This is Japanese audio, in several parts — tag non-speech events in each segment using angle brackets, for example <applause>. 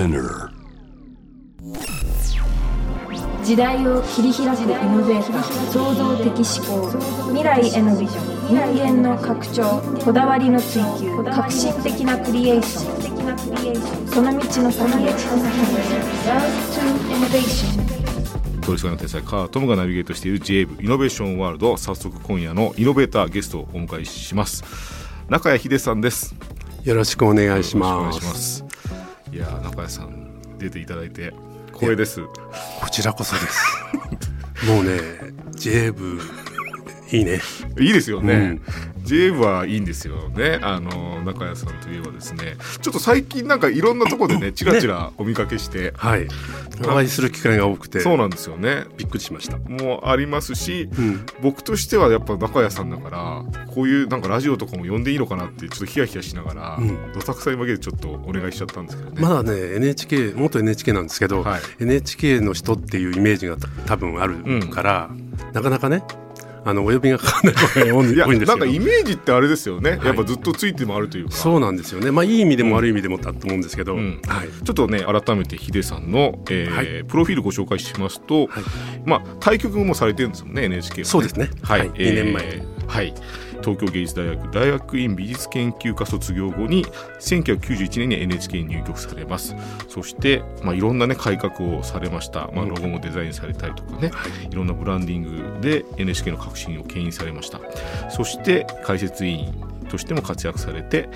Spinner 時代を切り開くイノベーター創造的思考未来へのビジョン人間の拡張こだわりの追求革新的なクリエーション。その道の先へ。Love to Innovation 取締役の天才カートムがナビゲートしている j ブイノベーションワールド早速今夜のイノベーターゲストをお迎えします。中谷秀さんです。よろしくお願いしましくお願いす。いやー中谷さん出ていただいて光栄ですこちらこそです。<laughs> もうね、J 部いいね。いいですよね、うん j ブはいいんですよねあの中谷さんといえばですねちょっと最近なんかいろんなところでねちらちらお見かけして、はい。お会いする機会が多くて、そうなんですよねびっくりしました。もありますし、うん。僕としてはやっぱ中谷さんだからこういうなんかラジオとかも呼んでいいのかなってちょっとヒヤヒヤしながら、うんどさくさに負けてちょっとお願いしちゃったんですけどね。まだね、NHK、元 NHK なんですけど、はい NHK の人っていうイメージが多分あるから、なかなかね、あの、お呼びがかかんない場合が多いんですよなんか。イメージってあれですよね、い。やっぱずっとついてもあるというか。そうなんですよね。まあ、いい意味でも悪い意味でもだと思うんですけど、うん。はい。ちょっとね改めてヒデさんの、えーはい。プロフィールご紹介しますと、はい。まあ対局もされてるんですもんね NHK はね。そうですね。はい、はい。えー二年前はい東京芸術大学大学院美術研究科卒業後に1991年に NHK に入局されます。そして、まあ、いろんなね改革をされました、まあ、ロゴもデザインされたりとかね、い、ろんなブランディングで NHK の革新を牽引されました。そして解説委員としても活躍されて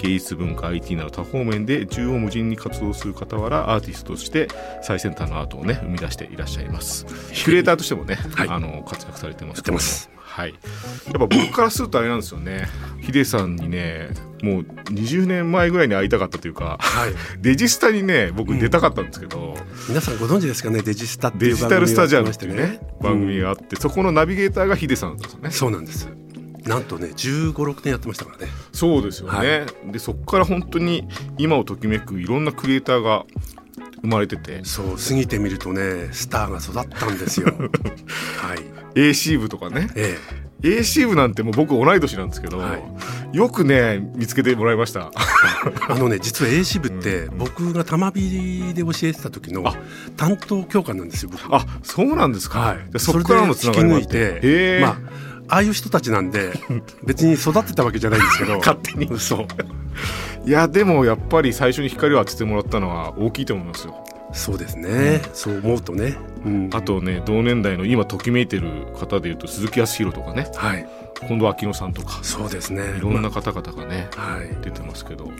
芸術文化 IT など多方面で縦横無尽に活動する傍らアーティストとして最先端のアートをね生み出していらっしゃいます。キュレーターとしてもね、はい。あの活躍されてますやってます。はい、やっぱ僕からするとあれなんですよね。ヒデさんにねもう20年前ぐらいに会いたかったというか、はい。デジスタにね僕出たかったんですけど、皆さんご存知ですかね、デジスタっていうデジタルスタジアムましてっていうね番組があって、そこのナビゲーターがヒデさんだったんですよね。そうなんです。なんとね、15、6年やってましたからね。そうですよね、はでそこから本当に今をときめくいろんなクリエイターが生まれてて。そう、過ぎてみるとね、スターが育ったんですよ。<laughs> はい。AC 部とかね。え AC 部なんてもう僕同い年なんですけど、はい。よくね見つけてもらいました。え。<laughs> あのね、実は A 支部って、僕が玉火で教えてた時のあ。担当教官なんですよ、僕。あそうなんですか、はい。そこからのつながりもあって。まあ、ああいう人たちなんで、<laughs> 別に育ってたわけじゃないんですけど。<laughs> 勝手にそう。いやでもやっぱり最初に光を当ててもらったのは大きいと思いますよそうですね。そう思うとね。うん。あとね同年代の今ときめいてる方でいうと鈴木康弘とかねはい。近藤昭乃さんとかそうですね。いろんな方々がね、まあはい。出てますけど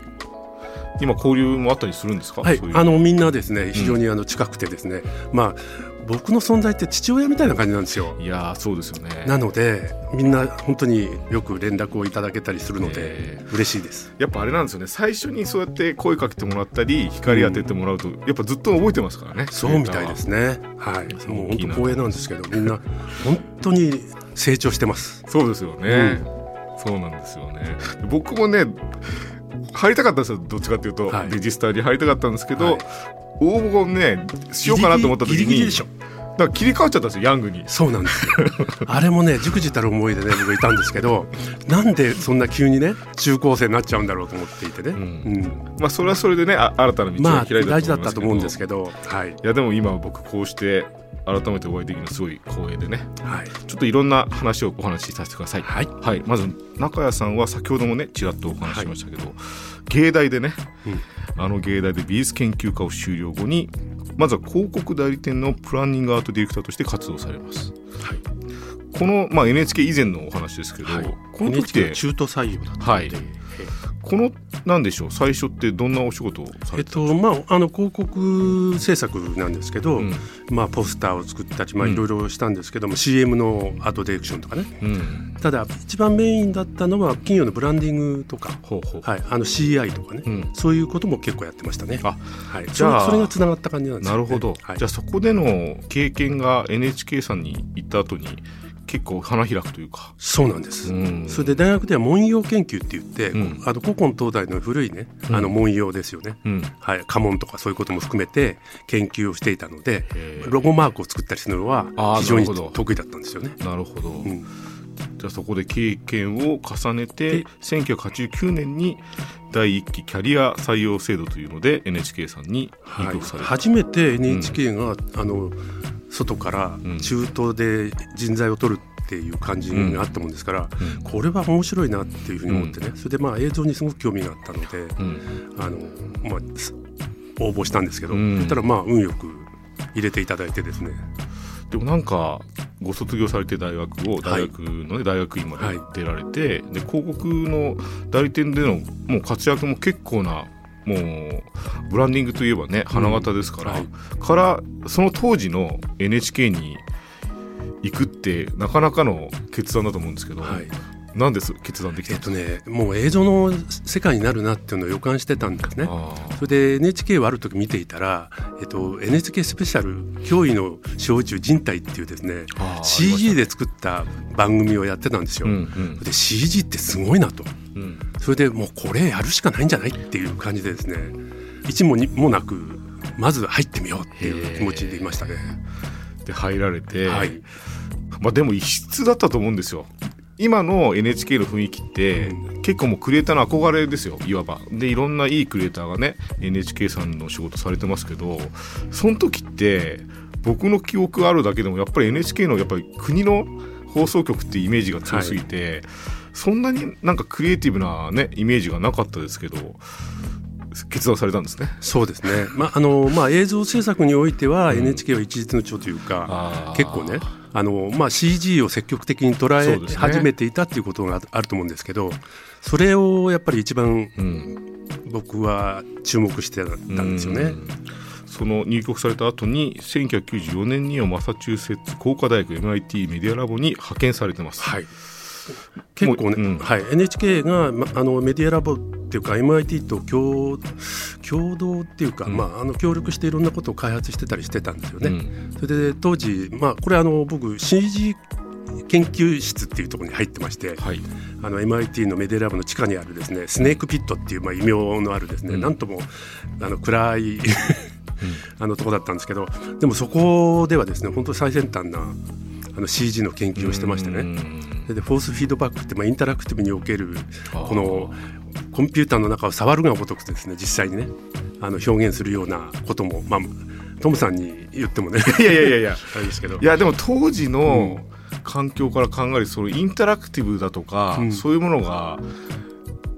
今交流もあったりするんですか、はいそう、いうあのみんなですね非常にあの近くてですね、まあ僕の存在って父親みたいな感じなんですよ。いやーそうですよねなのでみんな本当によく連絡をいただけたりするのでえ嬉しいです。やっぱあれなんですよね最初にそうやって声かけてもらったり光当ててもらうと、やっぱずっと覚えてますからねそうみたいですね。はい。もう本当光栄なんですけどみんな本当に成長してます。そうですよね、そうなんですよね僕もね入りたかったんですよどっちかっていうと、はいデジスタに入りたかったんですけど、はい応募をねしようかなと思った時にギリギリでしょ。だから切り替わっちゃったんですよヤングにそうなんですよ。<laughs> あれもね、じくじたる思いでね、僕いたんですけど、なんでそんな急にね、中高生になっちゃうんだろうと思っていてね。うんまあそれはそれでねあ新たな道まあ、が開いた大事だったと思うんと思いますけどですけど、はい。いやでも今僕こうして改めてお会いできるのすごい光栄でね。はい。ちょっといろんな話をお話しさせてください。はい。はい、まず中谷さんは先ほどもねちらっとお話ししましたけど、芸大でね、あの芸大で美術研究科を修了後にまずは広告代理店のプランニングアートディレクターとして活動されます、この、まあ、NHK 以前のお話ですけど、はい。この時っての中途採用だったはい。ので、このなんでしょう最初ってどんなお仕事をさえっれてとまあ、あの広告制作なんですけど、うん。まあ、ポスターを作ったり、まあ、うん。いろいろしたんですけども、CM のアートディレクションとかね。うん。ただ一番メインだったのは企業のブランディングとか、はい、あの CI とかね、うん。そういうことも結構やってましたね。あ。はい、じゃあそれがつながった感じなんですよ、ね、なるほど、はい、じゃあそこでの経験が NHK さんに行った後に結構花開くというか、そうなんです、うん。それで大学では文様研究って言って、うん。あの古今東西の古いね、うん。あの文様ですよね、うん、はい、家紋とかそういうことも含めて研究をしていたのでロゴマークを作ったりするのは非常に得意だったんですよね。なるほど、うん。じゃあそこで経験を重ねて1989年に第一期キャリア採用制度というので NHK さんに入局された、はい、初めて NHK が、うん、あの外から中東で人材を取るっていう感じがあったもんですから、うん、これは面白いなっていうふうに思ってね、うん、それでまあ映像にすごく興味があったので、あのまあ、応募したんですけど、そしたらまあ運よく入れていただいてですね。でもなんかご卒業されて大学を大学のね、はい、大学院まで出られて、はい、で広告の代理店でのもう活躍も結構なもうブランディングといえばね花形ですから、うんはい、からその当時の NHK に行くってなかなかの決断だと思うんですけど、はい、なんです決断できたえっとねもう映像の世界になるなっていうのを予感してたんですね。それで NHK をある時見ていたら、えっと、NHK スペシャル「驚異の小宇宙人体」っていうですね CG で作った番組をやってたんですよ、うんうん、で CG ってすごいなと、うん、それでもうこれやるしかないんじゃないっていう感じでですね一も二もなくまず入ってみようっていう気持ちでいましたね。で入られて、はい、まあ、でも異質だったと思うんですよ。今の NHK の雰囲気って、うん、結構もうクリエイターの憧れですよいわば。でいろんないいクリエイターがね NHK さんの仕事されてますけどその時って僕の記憶あるだけでもやっぱり NHK のやっぱり国の放送局ってイメージが強すぎて、はい、そんなになんかクリエイティブなねイメージがなかったですけど決断されたんですね。そうですね。まああのまあ映像制作においては NHK は一律の長というか、うん、結構ねあのまあ CG を積極的に捉え始めていたっていうことがあると思うんですけど、それをやっぱり一番、僕は注目してたんですよね。うんその入局された後に1994年にはマサチューセッツ工科大学 MIT メディアラボに派遣されてます。はい結構ね、うん、はい、NHK が、ま、あのメディアラボっていうか MIT と共共同っていうか、うん、まあ、あの協力していろんなことを開発してたりしてたんですよね。うん、それで当時、まあ、これあの僕 CG 研究室っていうところに入ってまして、はい、あの MIT のメディアラボの地下にあるですねスネークピットっていう、まあ、異名のあるですね、うん、なんともあの暗い <laughs> あのとこだったんですけどでもそこではですね本当最先端なあの CG の研究をしてましてね。でフォースフィードバックって、まあ、インタラクティブにおけるこのコンピューターの中を触るがごとくですね実際にねあの表現するようなことも、まあ、トムさんに言ってもね。<laughs> いやいやいやいや。あれですけど。いやでも当時の環境から考えるそのインタラクティブだとか、うん、そういうものが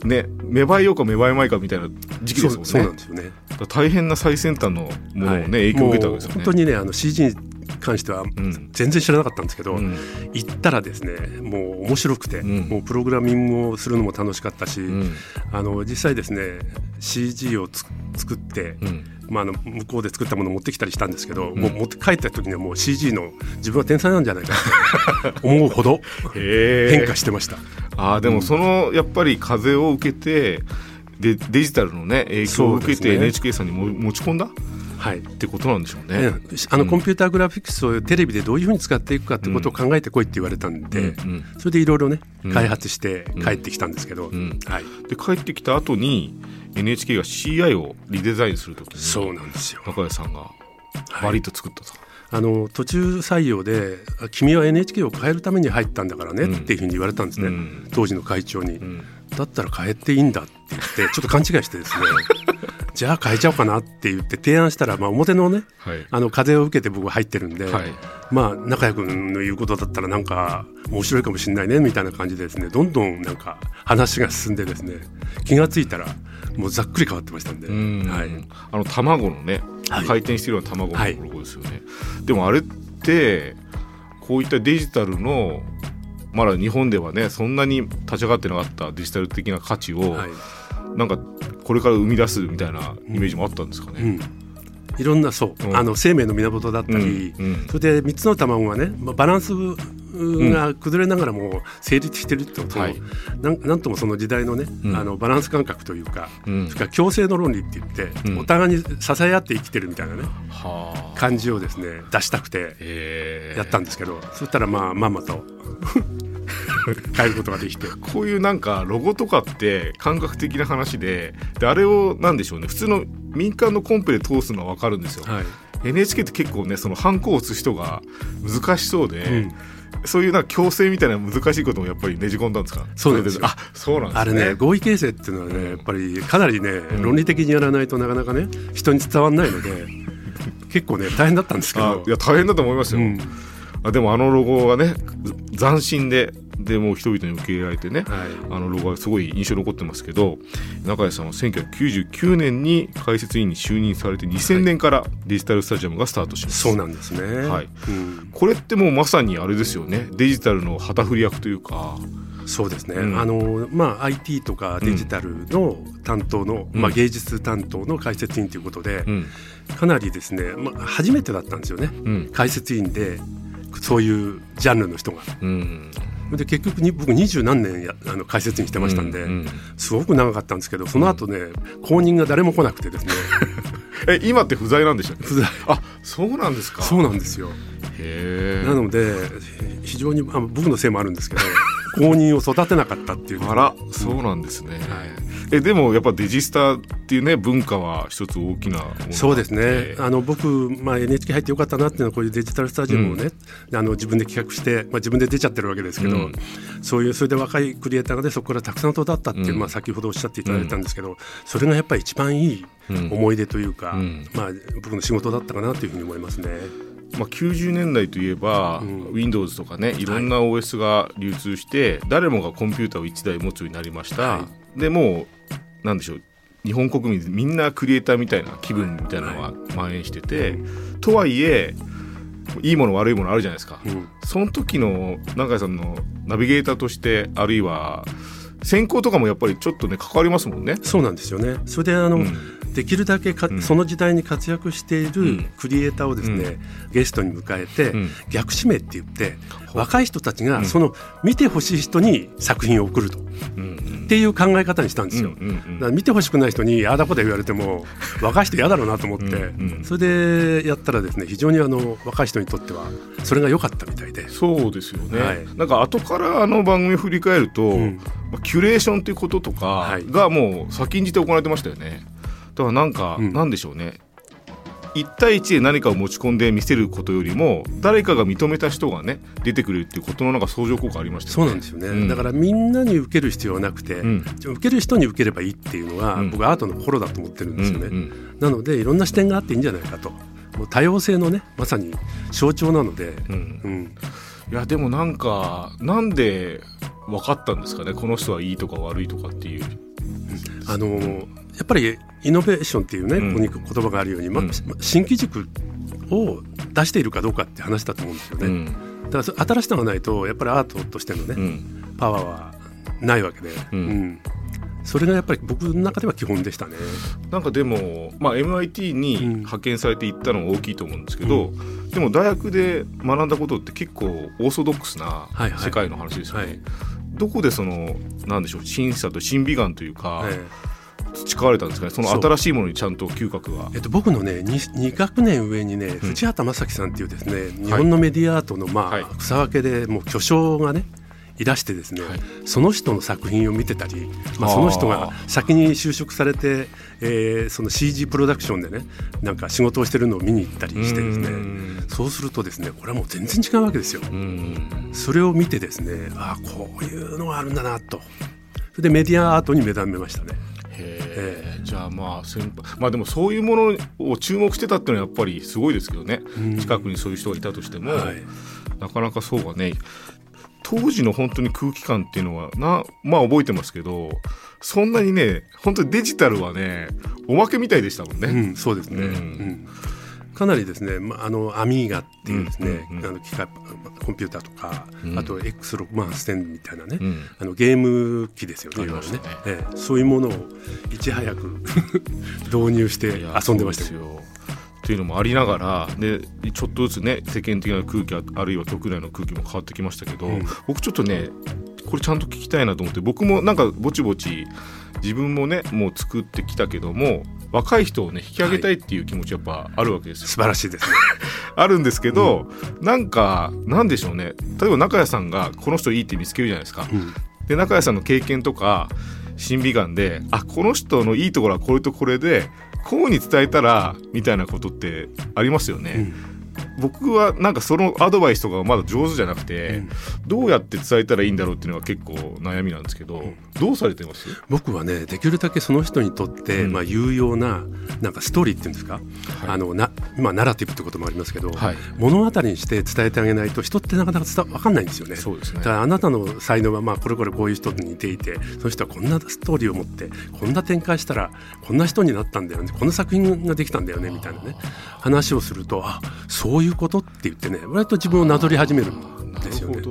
ね芽生えようか芽生えまいかみたいな時期ですもんね。そうなんですよね。大変な最先端のものをね、はい、影響を受けたわけですよね。本当にねあの CG 関しては全然知らなかったんですけど、うん、行ったらですねもう面白くて、うん、もうプログラミングをするのも楽しかったし、うん、あの実際ですね CG を作って、まあ、あの向こうで作ったものを持ってきたりしたんですけど、もう持って帰った時にはもう CG の自分は天才なんじゃないかと <laughs> 思うほど変化してました。あでもそのやっぱり風を受けてでデジタルのね影響を受けて NHK さんにも持ち込んだはい、ってことなんでしょうね。あのコンピューターグラフィックスをテレビでどういうふうに使っていくかってことを考えてこいって言われたんで、うん、それでいろいろね開発して帰ってきたんですけど、はい、で帰ってきた後に NHK が CI をリデザインするときにそうなんですよ。中谷さんがバリッと作ったと。あの途中採用で「君は NHK を変えるために入ったんだからね」っていうふうに言われたんですね、うん、当時の会長に、うん、だったら変えていいんだって言ってちょっと勘違いしてですね <laughs> じゃあ変えちゃおうかなって言って提案したら、まあ、表のね、はい、あの風を受けて僕は入ってるんで、はい、まあ中谷君の言うことだったらなんか面白いかもしれないねみたいな感じでですねどんどんなんか話が進んでですね気が付いたらもうざっくり変わってましたんで、はい、あの卵のね、回転しているような卵のロゴですよね、でもあれってこういったデジタルのまだ日本ではねそんなに立ち上がってなかったデジタル的な価値を、はい、なんかこれから生み出すみたいなイメージもあったんですかね。うん。いろんなそう、うん、あの生命の源だったり、うん。うん、それで3つの卵がね、まあ、バランスが崩れながらも成立してるってことを、はい、なんなんともその時代のね、あのバランス感覚というか、それから共生の論理って言って、お互いに支え合って生きてるみたいなね、感じをですね出したくてやったんですけど、そしたらまあまんまと <laughs> 変えることができて。こういうなんかロゴとかって感覚的な話でであれをなんでしょうね。普通の民間のコンペで通すのは分かるんですよ、はい、NHK って結構ねそのハンコを押す人が難しそうで、うん。そういうなんか強制みたいな難しいこともやっぱりねじ込んだんですか？そうです。あそうなんですね。あれね合意形成っていうのはねやっぱりかなりね、論理的にやらないとなかなかね人に伝わらないので結構ね大変だったんですけど。いや大変だと思いますよ、うん、あでもあのロゴはね斬新ででも人々に受け入れられてね、はい、あのロゴがすごい印象に残ってますけど中谷さんは1999年に解説委員に就任されて2000年からデジタルスタジアムがスタートします、はい、そうなんですね、はい、うん、これってもうまさにあれですよね。デジタルの旗振り役というか。そうですね、うん、あのまあ、IT とかデジタルの担当の、うん、まあ、芸術担当の解説員ということで、うん、かなりですね、まあ、初めてだったんですよね、解説員でそういうジャンルの人が。で結局に僕二十何年やあの解説にしてましたんで、うんうん、すごく長かったんですけどその後ね、後任が誰も来なくてですね。<laughs> え今って不在なんでしょ不在。あそうなんですか。そうなんですよ。なので非常にあ僕のせいもあるんですけど公認を育てなかったっていう。あらそうなんですね、はい、えでもやっぱデジスタっていうね文化は一つ大きなそうですね。あの僕、まあ、NHK 入ってよかったなっていうのはこういうデジタルスタジアムをね、うん、あの自分で企画して、まあ、自分で出ちゃってるわけですけど、うん、そういうそれで若いクリエイターがねそこからたくさん育ったっていう、うん、まあ、先ほどおっしゃっていただいたんですけど、それがやっぱり一番いい思い出というか、まあ、僕の仕事だったかなというふうに思いますね。まあ、90年代といえば、うん、Windows とかねい。ろんな OS が流通して、はい、誰もがコンピューターを1台持つようになりました、はい、でもうなんでしょう日本国民みんなクリエイターみたいな気分みたいなのが蔓延してて、はい、とはいえいいもの悪いものあるじゃないですか、うん、その時の永井さんのナビゲーターとしてあるいは選考とかもやっぱりちょっとね関わりますもんね。そうなんですよね。それであの、うん、できるだけか、うん、その時代に活躍しているクリエイターをですね、うん、ゲストに迎えて、逆指名って言って若い人たちがその見てほしい人に作品を送ると。っていう考え方にしたんですよ。だから見てほしくない人にああだこだ言われても若い人嫌だろうなと思ってそれでやったらですね非常にあの若い人にとってはそれが良かったみたいで。そうですよね、はい、なんか後からあの番組を振り返ると、キュレーションということとかがもう先んじて行われてましたよね。だからなんか、うん、なんでしょうね。1対1で何かを持ち込んで見せることよりも誰かが認めた人がね出てくるっていうことのなんか相乗効果ありました、ね、そうなんですよね、うん、だからみんなに受ける必要はなくて、うん、受ける人に受ければいいっていうのが、うん、僕アートの心だと思ってるんですよね、うんうん、なのでいろんな視点があっていいんじゃないかと。もう多様性のねまさに象徴なので、うん。いやでもなんかなんで分かったんですかね？この人はいいとか悪いとかっていう。あのやっぱりイノベーションっていうね、ここに言葉があるように、ま、新機軸を出しているかどうかって話だと思うんですよね。だから新しさがないとやっぱりアートとしてのね、パワーはないわけで、うん。それがやっぱり僕の中では基本でしたね。なんかでも、まあ、MIT に派遣されていったのが大きいと思うんですけど、うん、でも大学で学んだことって結構オーソドックスな世界の話ですよね。はい。はいはい、どこでそのなんでしょう審査と審美眼というか、培われたんですかね？その新しいものにちゃんと嗅覚が、えっと、僕のね 2, 2学年上にね、うん、藤畑正樹さんっていうですね日本のメディアアートの、まあ、はい、草分けでもう巨匠がねいらしてですね、はい、その人の作品を見てたり、まあ、その人が先に就職されて、えー、その CG プロダクションでねなんか仕事をしてるのを見に行ったりしてですね。そうするとですねこれはもう全然違うわけですよ。それを見てですねああこういうのがあるんだなと。それでメディアアートに目覚めましたね。へえじゃあまあ先輩まあでもそういうものを注目してたっていうのはやっぱりすごいですけどね、近くにそういう人がいたとしても、はい、なかなかそうはね。当時の本当に空気感っていうのはなまあ覚えてますけどそんなにね本当にデジタルはねおまけみたいでしたもんね。うん、そうですね、うんかなりですね、まあ、あのアミーガっていうですね、うんうんうん、あの機械コンピューターとか、うん、あと X6 万8000みたいなね、うん、あのゲーム機ですよね、今ね。ね、ええ、そういうものをいち早く <laughs> 導入して遊んでましたよ。というのもありながらでちょっとずつね世間的な空気あるいは局内の空気も変わってきましたけど、うん、僕ちょっとねこれちゃんと聞きたいなと思って僕もなんかぼちぼち自分もねもう作ってきたけども若い人をね引き上げたいっていう気持ちやっぱあるわけですよ、はい、素晴らしいです。ね <laughs> あるんですけど、うん、なんかなんでしょうね。例えば中谷さんがこの人いいって見つけるじゃないですか、うん、で中谷さんの経験とか審美眼であこの人のいいところはこれとこれでこうに伝えたらみたいなことってありますよね。僕はなんかそのアドバイスとかがまだ上手じゃなくて、うん、どうやって伝えたらいいんだろうっていうのが結構悩みなんですけど、うん、どうされてます？僕はねできるだけその人にとって、まあ、有用ななんかストーリーっていうんですか、はい、あのなまあ、ナラティブってこともありますけど、はい、物語にして伝えてあげないと人ってなかなか伝分かんないんですよね。そうですね。だからあなたの才能はまあこれこれこういう人に似ていてその人はこんなストーリーを持ってこんな展開したらこんな人になったんだよね。こんな作品ができたんだよねみたいなね。話をするとあそういうことって言ってね割と自分をなぞり始めるんですよね。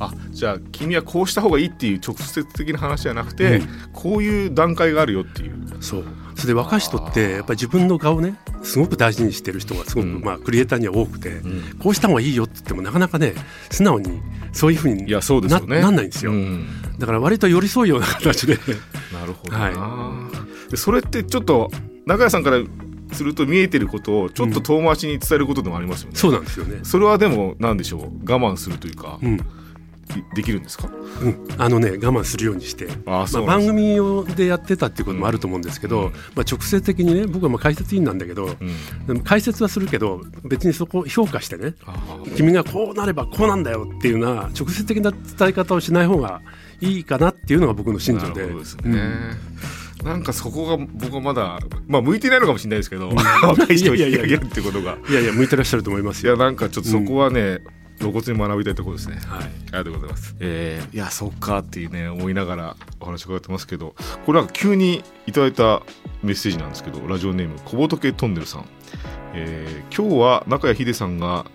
あじゃあ君はこうした方がいいっていう直接的な話じゃなくて、うん、こういう段階があるよっていう。そう。それで若い人ってやっぱり自分の顔ねすごく大事にしてる人がすごく、うん、まあクリエイターには多くて、うん、こうした方がいいよって言ってもなかなかね素直にそういうふうにいやそうね、なんないんですよ、だから割と寄り添うような形で。<laughs> なるほどはい、それってちょっと中谷さんからすると見えてることをちょっと遠回しに伝えることでもありますよね、そうなんですよね。それはでも何でしょう？我慢するというか、うん。できるんですか、うん、あのね我慢するようにして。まあ、番組用でやってたっていうこともあると思うんですけど、うん、まあ、直接的にね僕はまあ解説員なんだけど、うん、解説はするけど別にそこを評価してね君がこうなればこうなんだよっていうような直接的な伝え方をしない方がいいかなっていうのが僕の信条で。ですね、なんかそこが僕はまだ、まあ向いてないのかもしれないですけど、若い人を引き上げるってことが。いやいや、向いてらっしゃると思いますよ。いや、なんかちょっとそこはね、露骨に学びたいところですね。はい。ありがとうございます。えー、いや、そっかっていうね、思いながらお話伺ってますけど、これなんか急にいただいたメッセージなんですけど、ラジオネーム、小仏トンネルさん。えー、今日は中谷秀さんが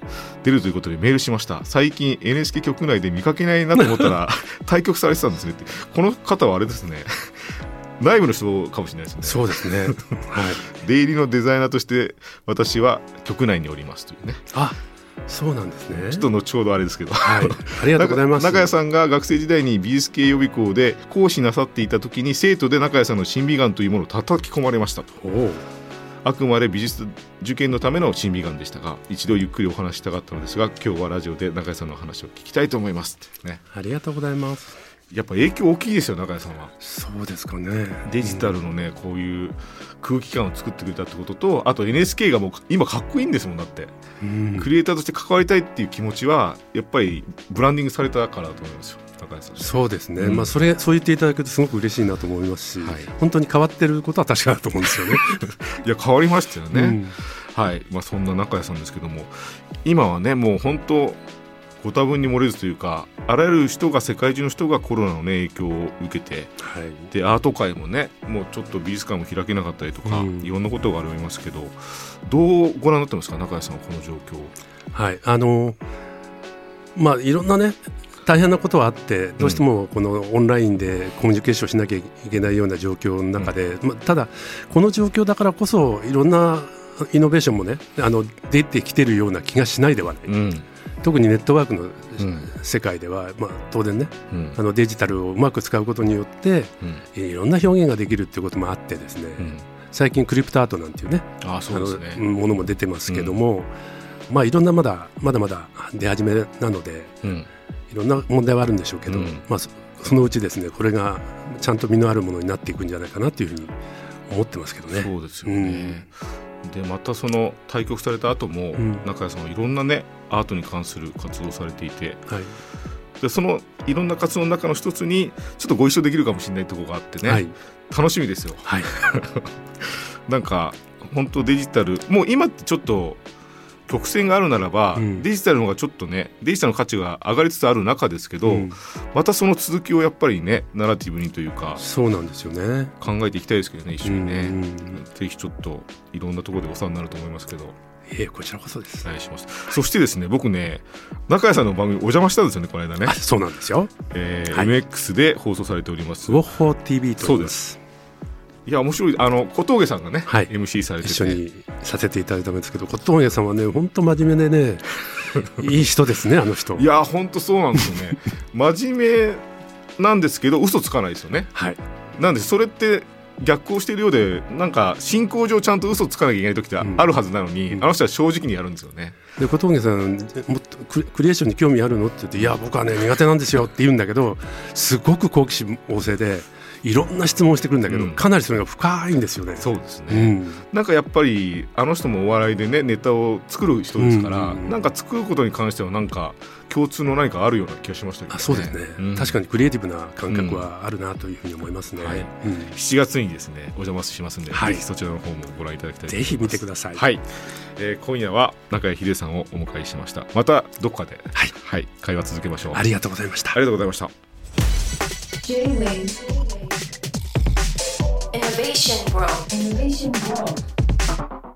出るということでメールしました最近 NHK 局内で見かけないなと思ったら <laughs> 対局されてたんですねってこの方はあれですね内部の人かもしれないですね。そうですね。はい。<laughs> 出入りのデザイナーとして私は局内におりますというね。あ、そうなんですねちょっと後ほどあれですけど、はい、<laughs> ありがとうございます中谷さんが学生時代に美術系予備校で講師なさっていた時に生徒で中谷さんの審美眼というものを叩き込まれましたとあくまで美術受験のための審美眼でしたが一度ゆっくりお話したかったのですが今日はラジオで中谷さんの話を聞きたいと思いますねありがとうございますやっぱ影響大きいですよ中谷さんは。そうですかね。デジタルのね、こういう空気感を作ってくれたってこととあと NHK がもう今かっこいいんですもんだって、うん、クリエイターとして関わりたいっていう気持ちはやっぱりブランディングされたからだと思いますよ高谷さんそうですね、うん、まあそれそう言っていただくとすごく嬉しいなと思いますし、はい、本当に変わってることは確かだと思うんですよね。<laughs> いや変わりましたよね、うん、はい。まあそんな中谷さんですけども今はねもう本当ご多分に漏れずというかあらゆる人が世界中の人がコロナの、ね、影響を受けて、はい、でアート界もねもうちょっと美術館も開けなかったりとか、うん、いろんなことがありますけどどうご覧になってますか中谷さんはこの状況。はい。あのまあ、いろんなね大変なことはあってどうしてもこのオンラインでコミュニケーションしなきゃいけないような状況の中で、うん、まあ、ただこの状況だからこそいろんなイノベーションもねあの出てきてるような気がしないではない。うん特にネットワークの世界では、まあ、当然ね、うん、あのデジタルをうまく使うことによって、うん、いろんな表現ができるっていうこともあってですね、うん、最近クリプトアートなんていうねあそうですね。ものも出てますけども、まあ、いろんなまだまだまだ出始めなので、いろんな問題はあるんでしょうけど、まあ、そのうちですねこれがちゃんと実のあるものになっていくんじゃないかなというふうに思ってますけどね。そうですよね、でまたその対局された後も、中谷さんはいろんなねアートに関する活動をされていて、はい、でそのいろんな活動の中の一つにちょっとご一緒できるかもしれないところがあってね、はい、楽しみですよ。はい、<laughs> なんか本当デジタルもう今ってちょっと曲線があるならば、うん、デジタルの方がちょっとねデジタルの価値が上がりつつある中ですけど、うん、またその続きをやっぱりねナラティブにというかそうなんですよね考えていきたいですけどね一緒にね、うん、ぜひちょっといろんなところでお世話になると思いますけど。ええこちらこそです。お願いします。そしてですね、僕ね、中谷さんの番組お邪魔したんですよね、この間ね。そうなんですよ。えーはい、MX で放送されております。ウォッホー TV とそうです。いや面白い。あの小峠さんがね、はい、MC されて一緒にさせていただいたんですけど小峠さんはね本当真面目でね <laughs> いい人ですねあの人。いや本当そうなんですよね。真面目なんですけど嘘つかないですよね。はい。なんでそれって逆行しているようでなんか進行上ちゃんと嘘つかなきゃいけない時ってあるはずなのに、うん、あの人は正直にやるんですよね。で小峠さんもっとクリエーションに興味あるの？って言って「いや僕はね苦手なんですよ」って言うんだけどすごく好奇心旺盛でいろんな質問をしてくるんだけど、うん、かなりそれが深いんですよね。そうですね、うん、なんかやっぱりあの人もお笑いでねネタを作る人ですから、うんうんうん、なんか作ることに関してはなんか共通の何かあるような気がしましたけど、ね、あそうですね、うん、確かにクリエイティブな感覚はあるなというふうに思いますね、はい。うん、7月にですねお邪魔しますんで、はい、ぜひそちらの方もご覧いただきたいぜひ見てください、はい。えー、今夜は中谷秀さんをお迎えしました。またどこかで、はい。はい、会話続けましょう。ありがとうございました。ありがとうございました。J-Wave Innovation World. Innovation World.